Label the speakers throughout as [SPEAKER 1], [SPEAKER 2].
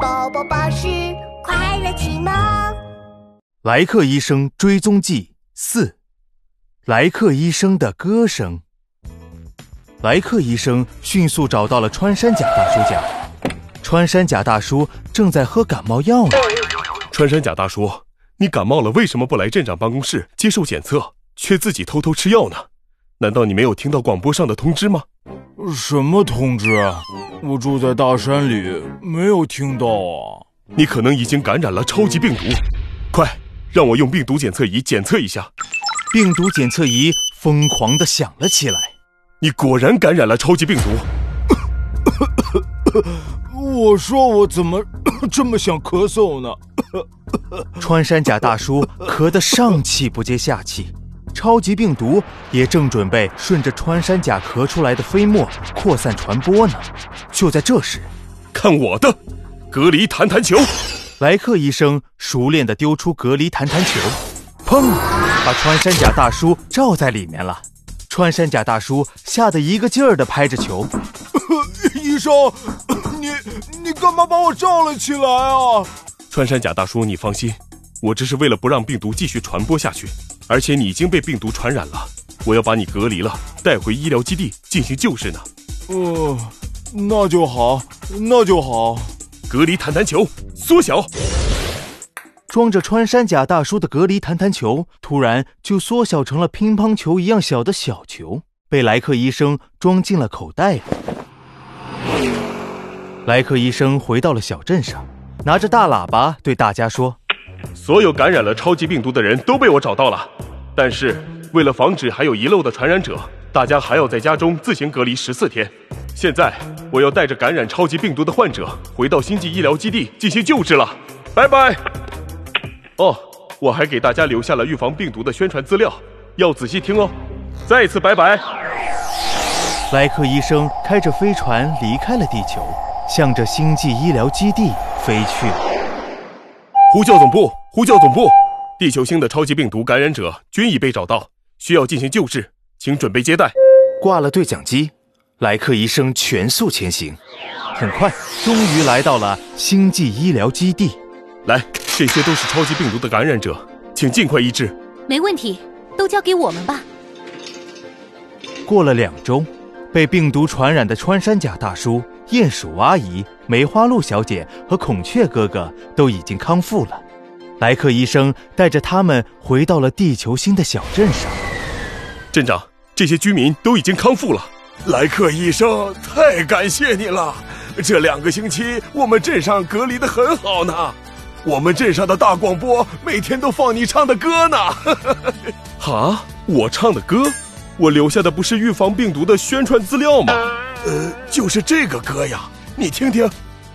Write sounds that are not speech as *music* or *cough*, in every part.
[SPEAKER 1] 宝宝巴士快乐启蒙。
[SPEAKER 2] 莱克医生追踪记四：莱克医生的歌声。莱克医生迅速找到了穿山甲大叔家，穿山甲大叔正在喝感冒药呢。
[SPEAKER 3] 穿山甲大叔，你感冒了，为什么不来镇长办公室接受检测，却自己偷偷吃药呢？难道你没有听到广播上的通知吗？
[SPEAKER 4] 什么通知？我住在大山里，没有听到啊。
[SPEAKER 3] 你可能已经感染了超级病毒，快让我用病毒检测仪检测一下。
[SPEAKER 2] 病毒检测仪疯狂地响了起来。
[SPEAKER 3] 你果然感染了超级病毒。
[SPEAKER 4] 我说我怎么 *coughs* 这么想咳嗽呢？*coughs*
[SPEAKER 2] 穿山甲大叔咳得上气不接下气。超级病毒也正准备顺着穿山甲咳出来的飞沫扩散传播呢。就在这时，
[SPEAKER 3] 看我的隔离弹弹球！
[SPEAKER 2] 莱克医生熟练地丢出隔离弹弹球，砰，把穿山甲大叔罩在里面了。穿山甲大叔吓得一个劲儿地拍着球。*laughs*
[SPEAKER 4] 医生，你你干嘛把我罩了起来啊？
[SPEAKER 3] 穿山甲大叔，你放心，我这是为了不让病毒继续传播下去。而且你已经被病毒传染了，我要把你隔离了，带回医疗基地进行救治呢。
[SPEAKER 4] 哦，那就好，那就好。
[SPEAKER 3] 隔离弹弹球缩小，
[SPEAKER 2] 装着穿山甲大叔的隔离弹弹球突然就缩小成了乒乓球一样小的小球，被莱克医生装进了口袋里。莱克医生回到了小镇上，拿着大喇叭对大家说。
[SPEAKER 3] 所有感染了超级病毒的人都被我找到了，但是为了防止还有遗漏的传染者，大家还要在家中自行隔离十四天。现在我要带着感染超级病毒的患者回到星际医疗基地进行救治了，拜拜。哦，我还给大家留下了预防病毒的宣传资料，要仔细听哦。再次拜拜。
[SPEAKER 2] 莱克医生开着飞船离开了地球，向着星际医疗基地飞去。
[SPEAKER 3] 呼叫总部，呼叫总部！地球星的超级病毒感染者均已被找到，需要进行救治，请准备接待。
[SPEAKER 2] 挂了对讲机，莱克医生全速前行。很快，终于来到了星际医疗基地。
[SPEAKER 3] 来，这些都是超级病毒的感染者，请尽快医治。
[SPEAKER 5] 没问题，都交给我们吧。
[SPEAKER 2] 过了两周，被病毒传染的穿山甲大叔。鼹鼠阿姨、梅花鹿小姐和孔雀哥哥都已经康复了。莱克医生带着他们回到了地球星的小镇上。
[SPEAKER 3] 镇长，这些居民都已经康复了。
[SPEAKER 6] 莱克医生，太感谢你了！这两个星期我们镇上隔离的很好呢。我们镇上的大广播每天都放你唱的歌呢。*laughs*
[SPEAKER 3] 哈，我唱的歌？我留下的不是预防病毒的宣传资料吗？
[SPEAKER 6] 呃，就是这个歌呀，你听听。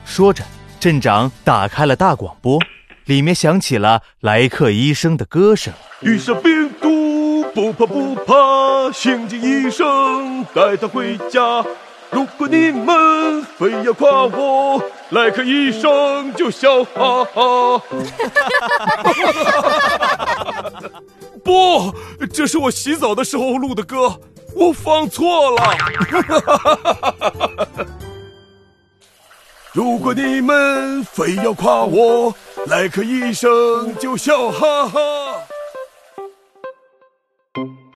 [SPEAKER 2] 说着，镇长打开了大广播，里面响起了莱克医生的歌声：
[SPEAKER 3] 遇上病毒不怕不怕，星际医生带他回家。如果你们非要夸我，莱克医生就笑哈哈。*laughs* 不，这是我洗澡的时候录的歌。我放错了。*laughs*
[SPEAKER 6] 如果你们非要夸我，来个一声就笑哈哈。